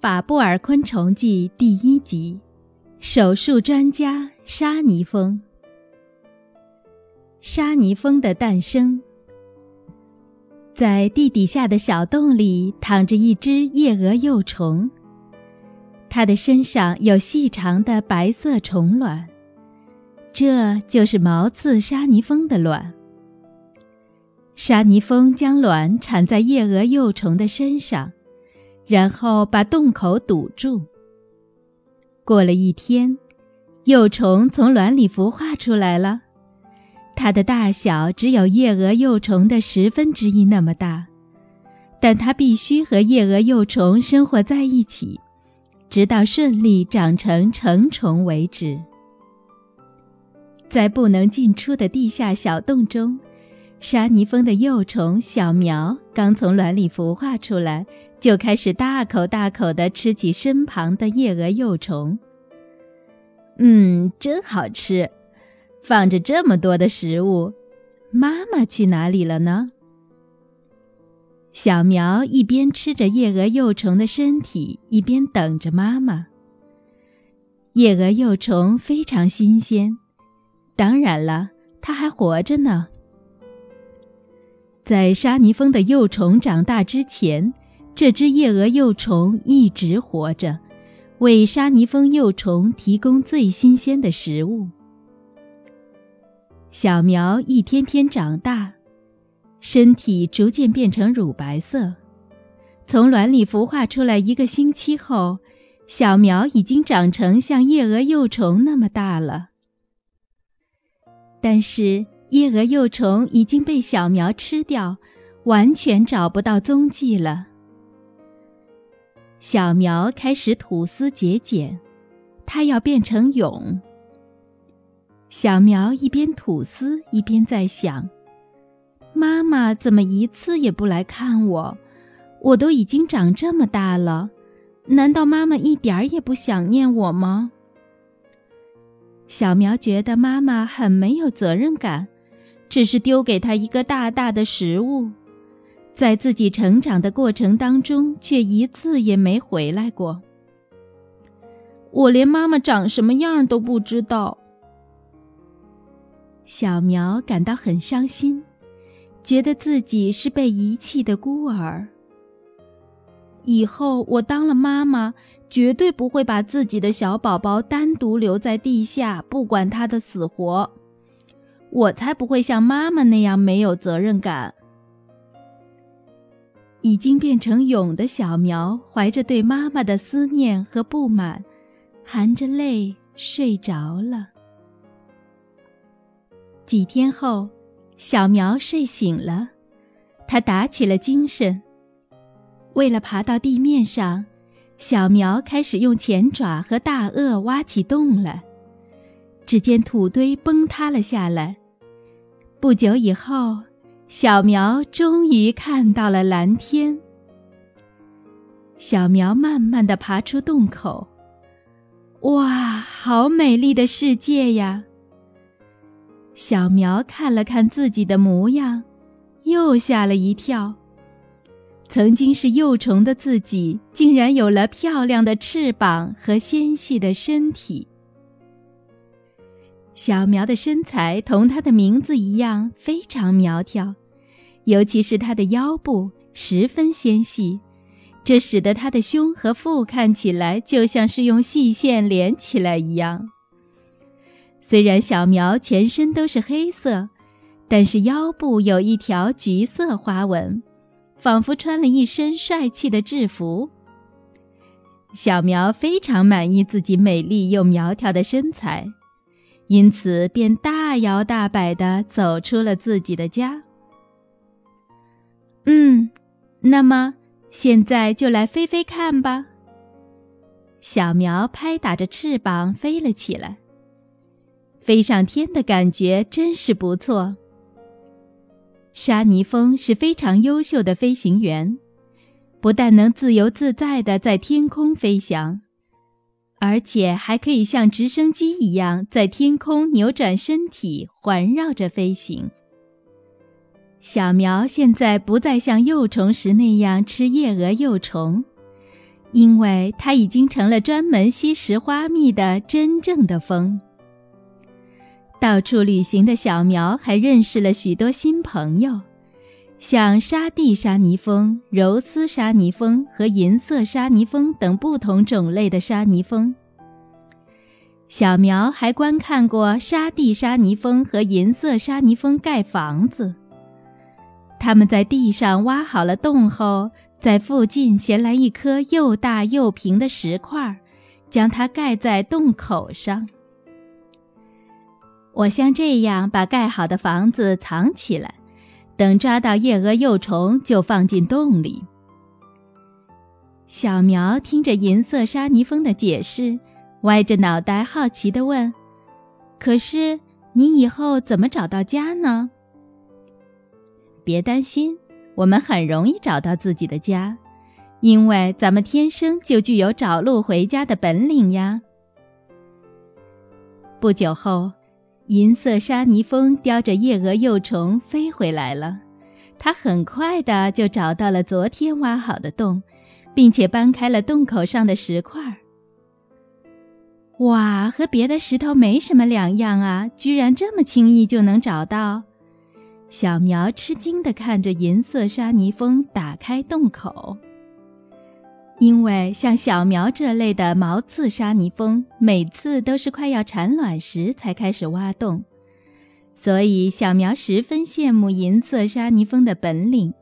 法布尔昆虫记第一集：手术专家沙尼蜂。沙尼蜂的诞生。在地底下的小洞里躺着一只夜蛾幼虫，它的身上有细长的白色虫卵，这就是毛刺沙尼蜂的卵。沙尼蜂将卵产在夜蛾幼虫的身上。然后把洞口堵住。过了一天，幼虫从卵里孵化出来了。它的大小只有夜蛾幼虫的十分之一那么大，但它必须和夜蛾幼虫生活在一起，直到顺利长成成虫为止。在不能进出的地下小洞中，沙尼蜂的幼虫小苗刚从卵里孵化出来。就开始大口大口地吃起身旁的夜蛾幼虫。嗯，真好吃！放着这么多的食物，妈妈去哪里了呢？小苗一边吃着夜蛾幼虫的身体，一边等着妈妈。夜蛾幼虫非常新鲜，当然了，它还活着呢。在沙尼蜂的幼虫长大之前。这只夜蛾幼虫一直活着，为沙尼蜂幼虫提供最新鲜的食物。小苗一天天长大，身体逐渐变成乳白色。从卵里孵化出来一个星期后，小苗已经长成像夜蛾幼虫那么大了。但是夜蛾幼虫已经被小苗吃掉，完全找不到踪迹了。小苗开始吐丝结茧，它要变成蛹。小苗一边吐丝一边在想：“妈妈怎么一次也不来看我？我都已经长这么大了，难道妈妈一点儿也不想念我吗？”小苗觉得妈妈很没有责任感，只是丢给他一个大大的食物。在自己成长的过程当中，却一次也没回来过。我连妈妈长什么样都不知道。小苗感到很伤心，觉得自己是被遗弃的孤儿。以后我当了妈妈，绝对不会把自己的小宝宝单独留在地下，不管他的死活。我才不会像妈妈那样没有责任感。已经变成蛹的小苗，怀着对妈妈的思念和不满，含着泪睡着了。几天后，小苗睡醒了，它打起了精神。为了爬到地面上，小苗开始用前爪和大颚挖起洞来。只见土堆崩塌了下来。不久以后。小苗终于看到了蓝天。小苗慢慢的爬出洞口，哇，好美丽的世界呀！小苗看了看自己的模样，又吓了一跳。曾经是幼虫的自己，竟然有了漂亮的翅膀和纤细的身体。小苗的身材同它的名字一样，非常苗条，尤其是它的腰部十分纤细，这使得它的胸和腹看起来就像是用细线连起来一样。虽然小苗全身都是黑色，但是腰部有一条橘色花纹，仿佛穿了一身帅气的制服。小苗非常满意自己美丽又苗条的身材。因此，便大摇大摆地走出了自己的家。嗯，那么现在就来飞飞看吧。小苗拍打着翅膀飞了起来，飞上天的感觉真是不错。沙尼蜂是非常优秀的飞行员，不但能自由自在地在天空飞翔。而且还可以像直升机一样在天空扭转身体，环绕着飞行。小苗现在不再像幼虫时那样吃夜蛾幼虫，因为它已经成了专门吸食花蜜的真正的蜂。到处旅行的小苗还认识了许多新朋友，像沙地沙泥蜂、柔丝沙泥蜂和银色沙泥蜂等不同种类的沙泥蜂。小苗还观看过沙地沙泥蜂和银色沙泥蜂盖房子。他们在地上挖好了洞后，在附近衔来一颗又大又平的石块，将它盖在洞口上。我像这样把盖好的房子藏起来，等抓到夜蛾幼虫就放进洞里。小苗听着银色沙泥蜂的解释，歪着脑袋好奇地问：“可是你以后怎么找到家呢？”别担心，我们很容易找到自己的家，因为咱们天生就具有找路回家的本领呀。不久后。银色沙泥蜂叼着夜蛾幼虫飞回来了，它很快的就找到了昨天挖好的洞，并且搬开了洞口上的石块。哇，和别的石头没什么两样啊！居然这么轻易就能找到。小苗吃惊地看着银色沙泥蜂打开洞口。因为像小苗这类的毛刺沙泥蜂，每次都是快要产卵时才开始挖洞，所以小苗十分羡慕银色沙泥蜂的本领。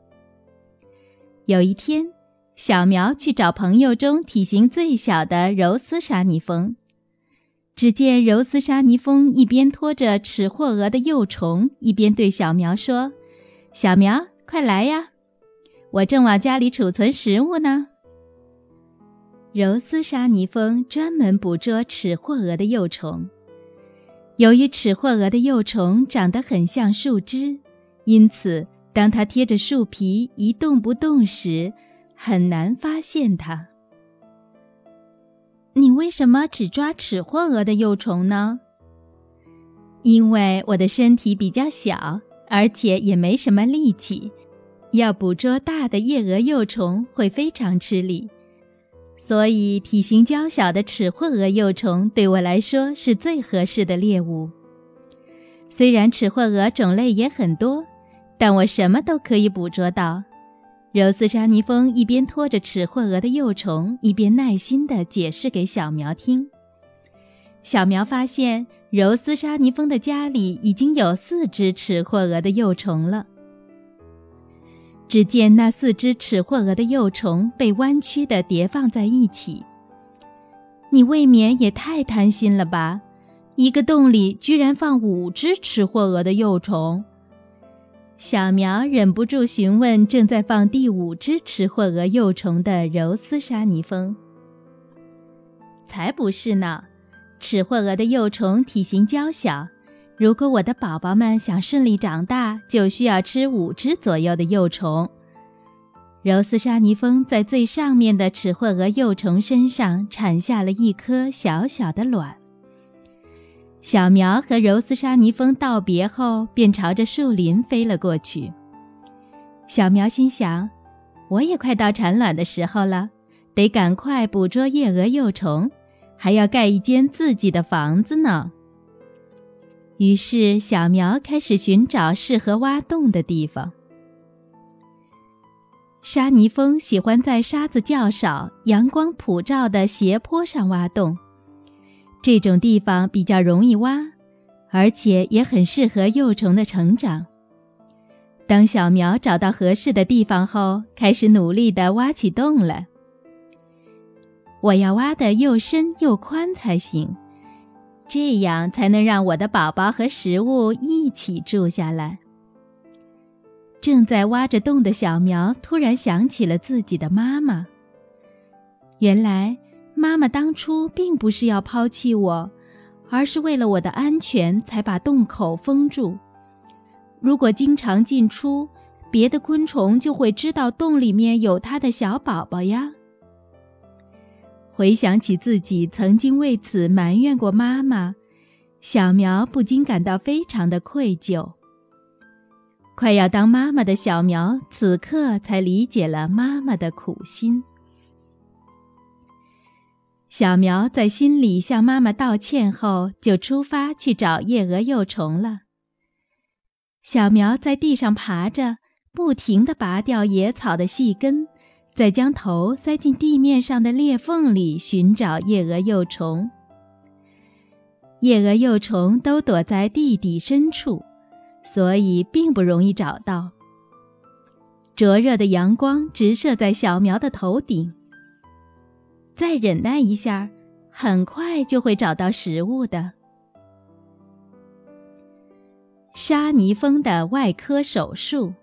有一天，小苗去找朋友中体型最小的柔丝沙泥蜂，只见柔丝沙泥蜂一边拖着齿货蛾的幼虫，一边对小苗说：“小苗，快来呀，我正往家里储存食物呢。”柔丝沙泥蜂专门捕捉齿或蛾的幼虫。由于齿或蛾的幼虫长得很像树枝，因此当它贴着树皮一动不动时，很难发现它。你为什么只抓齿或蛾的幼虫呢？因为我的身体比较小，而且也没什么力气，要捕捉大的夜蛾幼虫会非常吃力。所以，体型娇小的齿货蛾幼虫对我来说是最合适的猎物。虽然齿货蛾种类也很多，但我什么都可以捕捉到。柔丝沙泥蜂一边拖着齿货蛾的幼虫，一边耐心地解释给小苗听。小苗发现，柔丝沙泥蜂的家里已经有四只齿货蛾的幼虫了。只见那四只齿货蛾的幼虫被弯曲地叠放在一起。你未免也太贪心了吧！一个洞里居然放五只齿货蛾的幼虫。小苗忍不住询问正在放第五只齿货蛾幼虫的柔丝沙泥蜂：“才不是呢！齿货蛾的幼虫体型娇小。”如果我的宝宝们想顺利长大，就需要吃五只左右的幼虫。柔丝沙泥蜂在最上面的齿货蛾幼虫身上产下了一颗小小的卵。小苗和柔丝沙泥蜂道别后，便朝着树林飞了过去。小苗心想：“我也快到产卵的时候了，得赶快捕捉夜蛾幼虫，还要盖一间自己的房子呢。”于是，小苗开始寻找适合挖洞的地方。沙泥蜂喜欢在沙子较少、阳光普照的斜坡上挖洞，这种地方比较容易挖，而且也很适合幼虫的成长。当小苗找到合适的地方后，开始努力地挖起洞来。我要挖得又深又宽才行。这样才能让我的宝宝和食物一起住下来。正在挖着洞的小苗突然想起了自己的妈妈。原来，妈妈当初并不是要抛弃我，而是为了我的安全才把洞口封住。如果经常进出，别的昆虫就会知道洞里面有它的小宝宝呀。回想起自己曾经为此埋怨过妈妈，小苗不禁感到非常的愧疚。快要当妈妈的小苗，此刻才理解了妈妈的苦心。小苗在心里向妈妈道歉后，就出发去找夜蛾幼虫了。小苗在地上爬着，不停地拔掉野草的细根，再将头塞进地面上的裂缝里寻找夜蛾幼虫。夜蛾幼虫都躲在地底深处，所以并不容易找到。灼热的阳光直射在小苗的头顶。再忍耐一下，很快就会找到食物的。沙泥蜂的外科手术。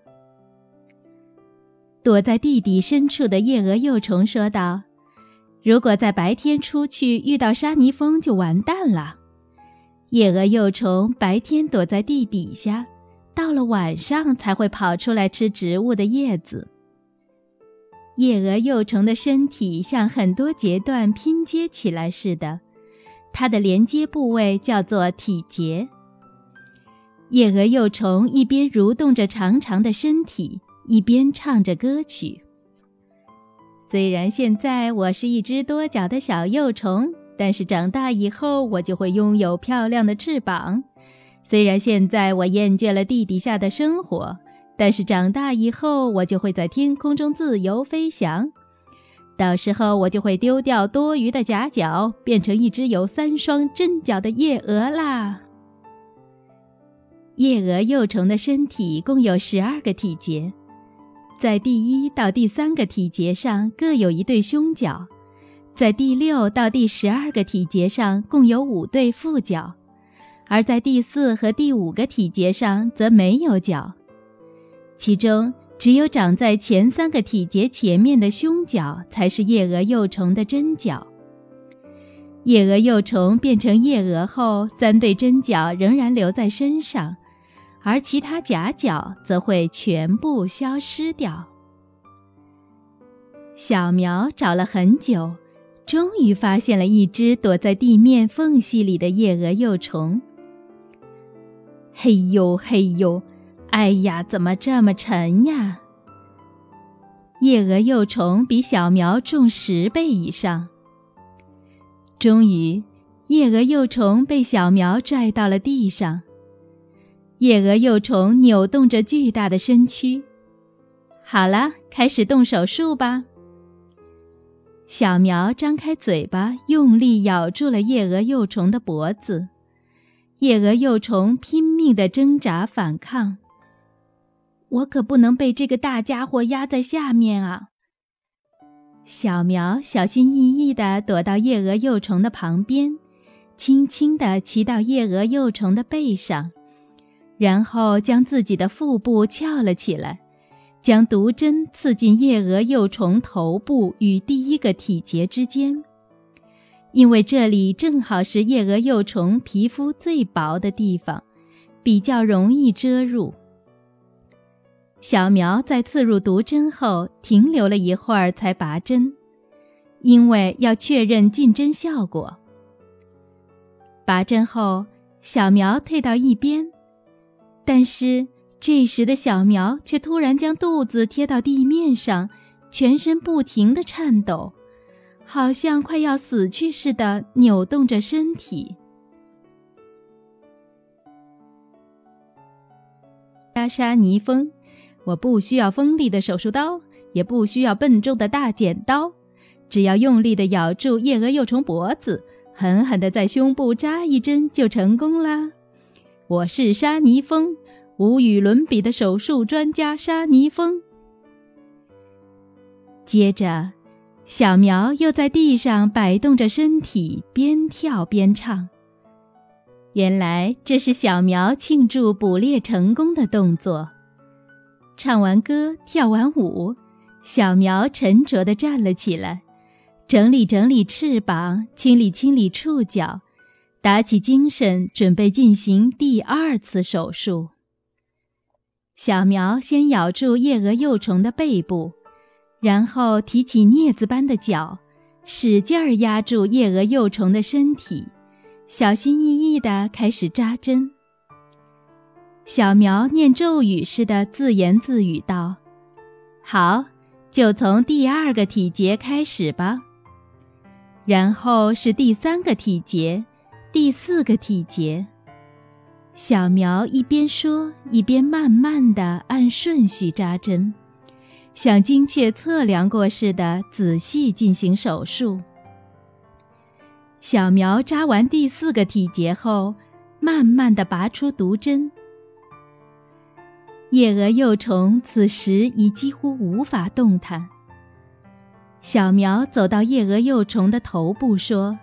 躲在地底深处的夜蛾幼虫说道：“如果在白天出去遇到沙泥蜂，就完蛋了。”夜蛾幼虫白天躲在地底下，到了晚上才会跑出来吃植物的叶子。夜蛾幼虫的身体像很多节段拼接起来似的，它的连接部位叫做体节。夜蛾幼虫一边蠕动着长长的身体，一边唱着歌曲。虽然现在我是一只多脚的小幼虫，但是长大以后我就会拥有漂亮的翅膀。虽然现在我厌倦了地底下的生活。但是长大以后，我就会在天空中自由飞翔。到时候，我就会丢掉多余的夹角，变成一只有三双真脚的夜蛾啦。夜蛾幼虫的身体共有十二个体节，在第一到第三个体节上各有一对胸角，在第六到第十二个体节上共有五对腹角，而在第四和第五个体节上则没有角。其中只有长在前三个体节前面的胸角才是夜蛾幼虫的真角。夜蛾幼虫变成夜蛾后，三对真角仍然留在身上，而其他夹角则会全部消失掉。小苗找了很久，终于发现了一只躲在地面缝隙里的夜蛾幼虫。嘿呦嘿呦！哎呀，怎么这么沉呀？夜蛾幼虫比小苗重十倍以上。终于，夜蛾幼虫被小苗拽到了地上。夜蛾幼虫扭动着巨大的身躯。好了，开始动手术吧。小苗张开嘴巴，用力咬住了夜蛾幼虫的脖子。夜蛾幼虫拼命地挣扎反抗。我可不能被这个大家伙压在下面啊！小苗小心翼翼地躲到夜蛾幼虫的旁边，轻轻地骑到夜蛾幼虫的背上，然后将自己的腹部翘了起来，将毒针刺进夜蛾幼虫头部与第一个体节之间，因为这里正好是夜蛾幼虫皮肤最薄的地方，比较容易遮入。小苗在刺入毒针后停留了一会儿才拔针，因为要确认进针效果。拔针后，小苗退到一边，但是这时的小苗却突然将肚子贴到地面上，全身不停地颤抖，好像快要死去似的扭动着身体。沙沙尼风。我不需要锋利的手术刀，也不需要笨重的大剪刀，只要用力地咬住夜蛾幼虫脖子，狠狠地在胸部扎一针就成功啦！我是沙尼风，无与伦比的手术专家沙尼风。接着，小苗又在地上摆动着身体，边跳边唱。原来这是小苗庆祝捕猎成功的动作。唱完歌，跳完舞，小苗沉着地站了起来，整理整理翅膀，清理清理触角，打起精神，准备进行第二次手术。小苗先咬住夜蛾幼虫的背部，然后提起镊子般的脚，使劲儿压住夜蛾幼虫的身体，小心翼翼地开始扎针。小苗念咒语似的自言自语道：“好，就从第二个体节开始吧。”然后是第三个体节，第四个体节。小苗一边说，一边慢慢地按顺序扎针，像精确测量过似的仔细进行手术。小苗扎完第四个体节后，慢慢地拔出毒针。叶蛾幼虫此时已几乎无法动弹。小苗走到叶蛾幼虫的头部，说：“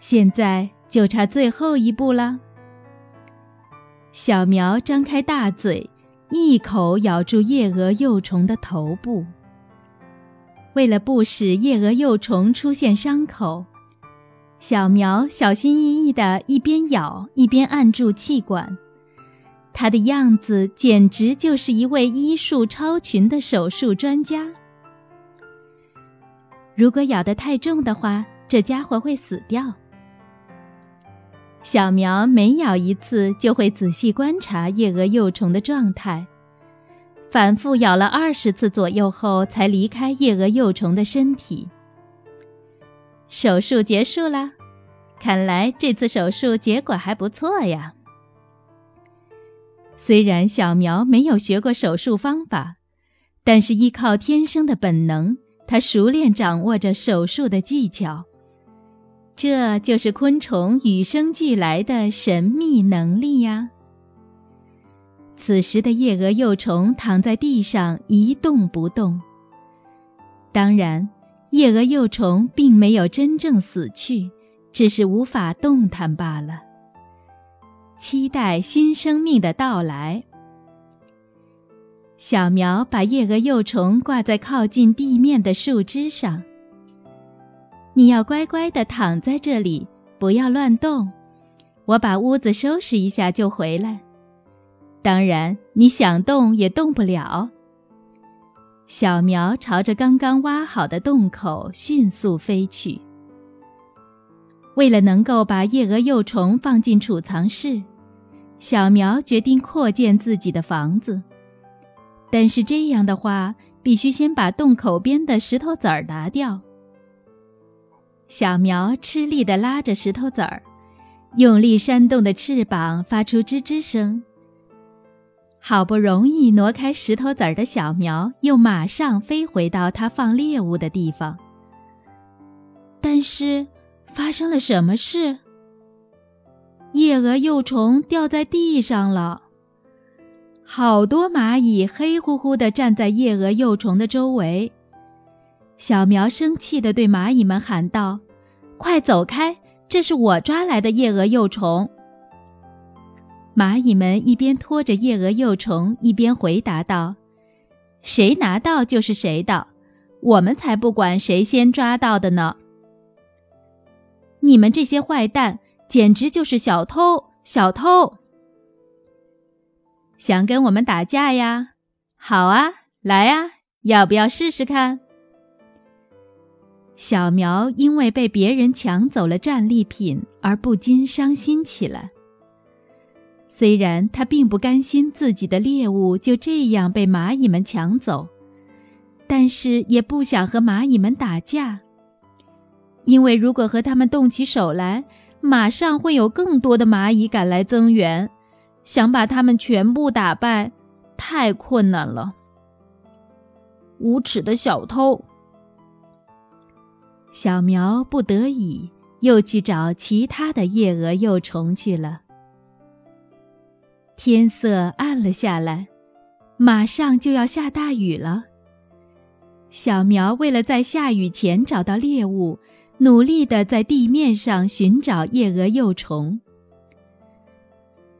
现在就差最后一步了。”小苗张开大嘴，一口咬住夜蛾幼虫的头部。为了不使夜蛾幼虫出现伤口，小苗小心翼翼地一边咬一边按住气管。他的样子简直就是一位医术超群的手术专家。如果咬得太重的话，这家伙会死掉。小苗每咬一次，就会仔细观察叶蛾幼虫的状态，反复咬了二十次左右后，才离开叶蛾幼虫的身体。手术结束啦，看来这次手术结果还不错呀。虽然小苗没有学过手术方法，但是依靠天生的本能，他熟练掌握着手术的技巧。这就是昆虫与生俱来的神秘能力呀！此时的夜蛾幼虫躺在地上一动不动。当然，夜蛾幼虫并没有真正死去，只是无法动弹罢了。期待新生命的到来。小苗把夜蛾幼虫挂在靠近地面的树枝上。你要乖乖地躺在这里，不要乱动。我把屋子收拾一下就回来。当然，你想动也动不了。小苗朝着刚刚挖好的洞口迅速飞去。为了能够把夜蛾幼虫放进储藏室，小苗决定扩建自己的房子。但是这样的话，必须先把洞口边的石头子儿拿掉。小苗吃力地拉着石头子儿，用力扇动的翅膀发出吱吱声。好不容易挪开石头子儿的小苗，又马上飞回到它放猎物的地方。但是，发生了什么事？夜蛾幼虫掉在地上了，好多蚂蚁黑乎乎地站在夜蛾幼虫的周围。小苗生气地对蚂蚁们喊道：“快走开！这是我抓来的夜蛾幼虫。”蚂蚁们一边拖着夜蛾幼虫，一边回答道：“谁拿到就是谁的，我们才不管谁先抓到的呢！你们这些坏蛋，简直就是小偷！小偷！想跟我们打架呀？好啊，来啊，要不要试试看？”小苗因为被别人抢走了战利品而不禁伤心起来。虽然他并不甘心自己的猎物就这样被蚂蚁们抢走，但是也不想和蚂蚁们打架，因为如果和他们动起手来，马上会有更多的蚂蚁赶来增援，想把他们全部打败，太困难了。无耻的小偷！小苗不得已，又去找其他的夜蛾幼虫去了。天色暗了下来，马上就要下大雨了。小苗为了在下雨前找到猎物，努力地在地面上寻找夜蛾幼虫。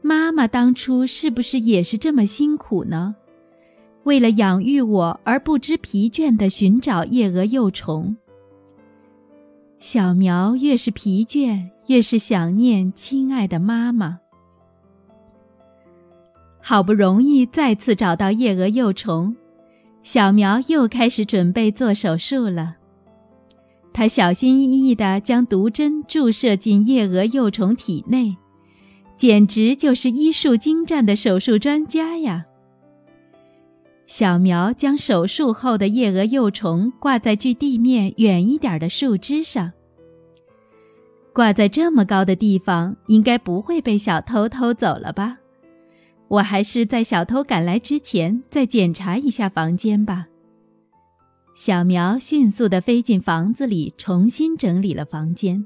妈妈当初是不是也是这么辛苦呢？为了养育我而不知疲倦地寻找夜蛾幼虫。小苗越是疲倦，越是想念亲爱的妈妈。好不容易再次找到夜蛾幼虫，小苗又开始准备做手术了。他小心翼翼地将毒针注射进夜蛾幼虫体内，简直就是医术精湛的手术专家呀！小苗将手术后的夜蛾幼虫挂在距地面远一点的树枝上，挂在这么高的地方，应该不会被小偷偷走了吧？我还是在小偷赶来之前再检查一下房间吧。小苗迅速地飞进房子里，重新整理了房间。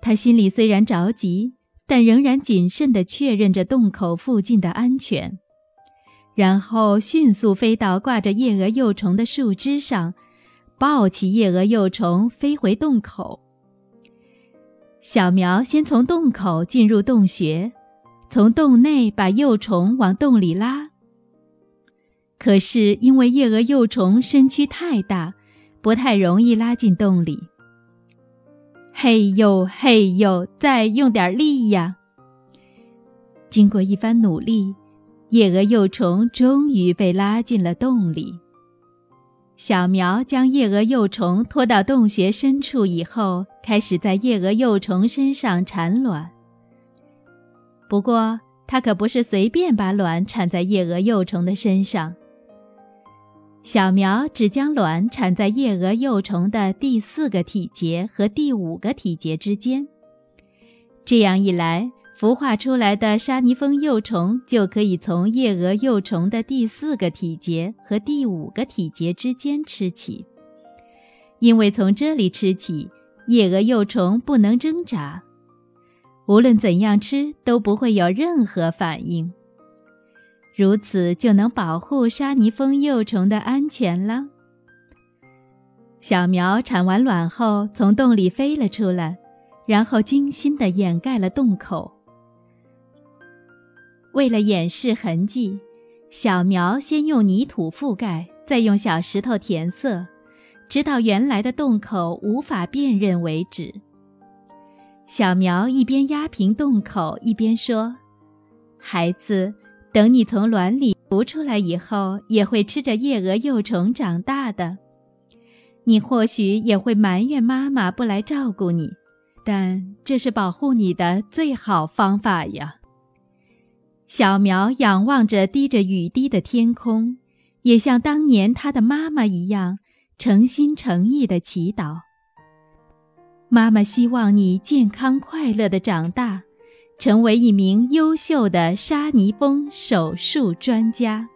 他心里虽然着急，但仍然谨慎地确认着洞口附近的安全，然后迅速飞到挂着夜蛾幼虫的树枝上，抱起夜蛾幼虫飞回洞口。小苗先从洞口进入洞穴，从洞内把幼虫往洞里拉。可是因为夜蛾幼虫身躯太大，不太容易拉进洞里。嘿呦嘿呦，再用点力呀！经过一番努力，夜蛾幼虫终于被拉进了洞里。小苗将夜蛾幼虫拖到洞穴深处以后，开始在夜蛾幼虫身上产卵。不过，它可不是随便把卵产在夜蛾幼虫的身上。小苗只将卵产在夜蛾幼虫的第四个体节和第五个体节之间。这样一来，孵化出来的沙泥蜂幼虫就可以从夜蛾幼虫的第四个体节和第五个体节之间吃起，因为从这里吃起，夜蛾幼虫不能挣扎，无论怎样吃都不会有任何反应。如此就能保护沙泥蜂幼虫的安全了。小苗产完卵后，从洞里飞了出来，然后精心地掩盖了洞口。为了掩饰痕迹，小苗先用泥土覆盖，再用小石头填色，直到原来的洞口无法辨认为止。小苗一边压平洞口，一边说：“孩子，等你从卵里孵出来以后，也会吃着夜蛾幼虫长大的。你或许也会埋怨妈妈不来照顾你，但这是保护你的最好方法呀。”小苗仰望着滴着雨滴的天空，也像当年他的妈妈一样，诚心诚意地祈祷。妈妈希望你健康快乐地长大，成为一名优秀的沙尼翁手术专家。